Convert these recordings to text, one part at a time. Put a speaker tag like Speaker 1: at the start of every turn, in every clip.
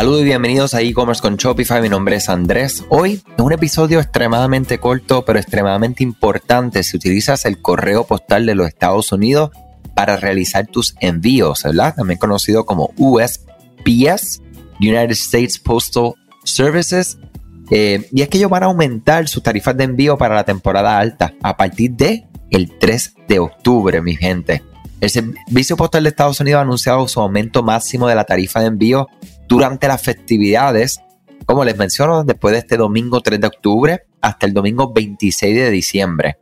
Speaker 1: Saludos y bienvenidos a e-commerce con Shopify. Mi nombre es Andrés. Hoy es un episodio extremadamente corto, pero extremadamente importante si utilizas el correo postal de los Estados Unidos para realizar tus envíos, ¿verdad? También conocido como USPS, United States Postal Services. Eh, y es que ellos van a aumentar sus tarifas de envío para la temporada alta a partir de el 3 de octubre, mi gente. El Servicio Postal de Estados Unidos ha anunciado su aumento máximo de la tarifa de envío durante las festividades, como les menciono, después de este domingo 3 de octubre hasta el domingo 26 de diciembre.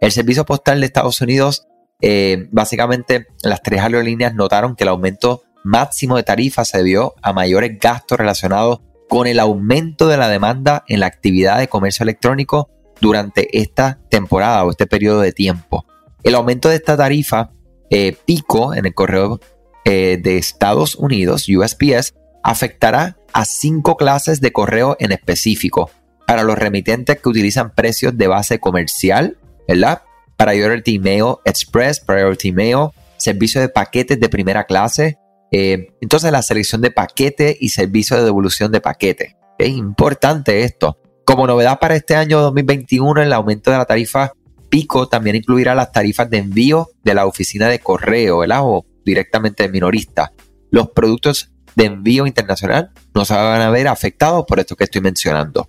Speaker 1: El Servicio Postal de Estados Unidos, eh, básicamente las tres aerolíneas notaron que el aumento máximo de tarifa se debió a mayores gastos relacionados con el aumento de la demanda en la actividad de comercio electrónico durante esta temporada o este periodo de tiempo. El aumento de esta tarifa eh, pico en el correo eh, de Estados Unidos, USPS, afectará a cinco clases de correo en específico para los remitentes que utilizan precios de base comercial, ¿verdad? Priority Mail Express, Priority Mail, servicio de paquetes de primera clase, eh, entonces la selección de paquete y servicio de devolución de paquete. Es importante esto. Como novedad para este año 2021, el aumento de la tarifa pico también incluirá las tarifas de envío de la oficina de correo, ¿verdad? O directamente de minorista. Los productos de envío internacional no se van a ver afectados por esto que estoy mencionando.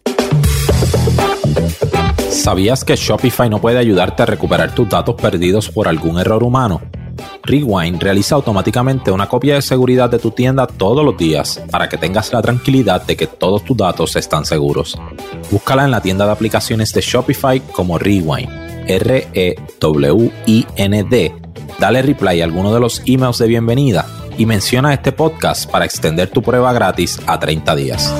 Speaker 2: ¿Sabías que Shopify no puede ayudarte a recuperar tus datos perdidos por algún error humano? Rewind realiza automáticamente una copia de seguridad de tu tienda todos los días para que tengas la tranquilidad de que todos tus datos están seguros. Búscala en la tienda de aplicaciones de Shopify como Rewind R-E-W-I-N-D, dale reply a alguno de los emails de bienvenida y menciona este podcast para extender tu prueba gratis a 30 días.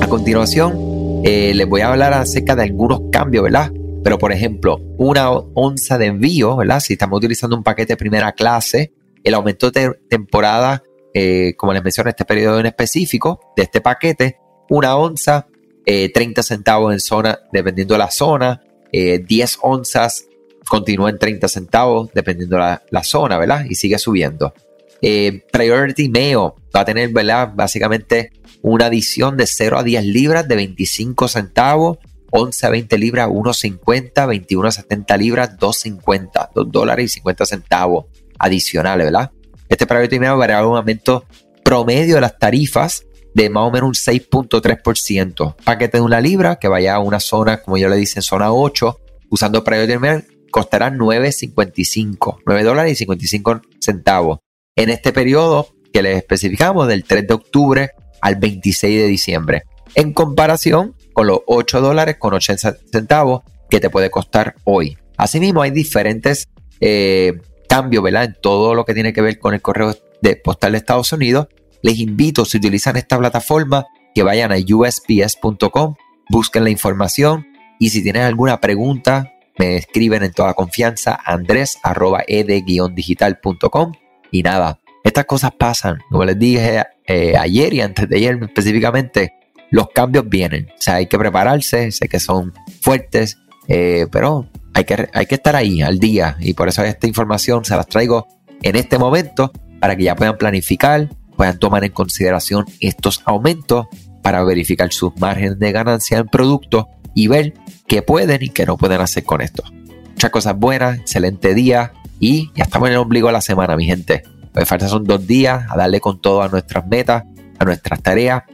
Speaker 1: A continuación, eh, les voy a hablar acerca de algunos cambios, ¿verdad? Pero por ejemplo, una onza de envío, ¿verdad? Si estamos utilizando un paquete de primera clase, el aumento de temporada, eh, como les mencioné, este periodo en específico de este paquete, una onza, 30 eh, centavos en zona, dependiendo de la zona, 10 eh, onzas continúa en 30 centavos, dependiendo la, la zona, ¿verdad? Y sigue subiendo. Eh, Priority Mail va a tener, ¿verdad? Básicamente una adición de 0 a 10 libras de 25 centavos, 11 a 20 libras 1.50, 21 a 70 libras 2.50, 2 dólares y 50 centavos adicionales, ¿verdad? Este Priority Mail a un aumento promedio de las tarifas de más o menos un 6.3%. Paquete de una libra que vaya a una zona, como yo le dicen, zona 8, usando Priority Mail, costará 9.55, 9 dólares y 55 centavos. En este periodo que les especificamos, del 3 de octubre al 26 de diciembre, en comparación con los 8 dólares con 80 centavos que te puede costar hoy. Asimismo, hay diferentes eh, cambios. En todo lo que tiene que ver con el correo de postal de Estados Unidos les invito, si utilizan esta plataforma, que vayan a usps.com, busquen la información y si tienen alguna pregunta, me escriben en toda confianza andres.ed-digital.com y nada, estas cosas pasan. Como les dije eh, ayer y antes de ayer específicamente, los cambios vienen. O sea, hay que prepararse, sé que son fuertes, eh, pero hay que, hay que estar ahí al día y por eso esta información se las traigo en este momento para que ya puedan planificar, puedan tomar en consideración estos aumentos para verificar sus márgenes de ganancia en producto y ver qué pueden y qué no pueden hacer con esto. Muchas cosas buenas, excelente día y ya estamos en el ombligo de la semana, mi gente. Que falta son dos días a darle con todo a nuestras metas, a nuestras tareas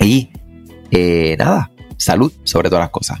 Speaker 1: y eh, nada, salud sobre todas las cosas.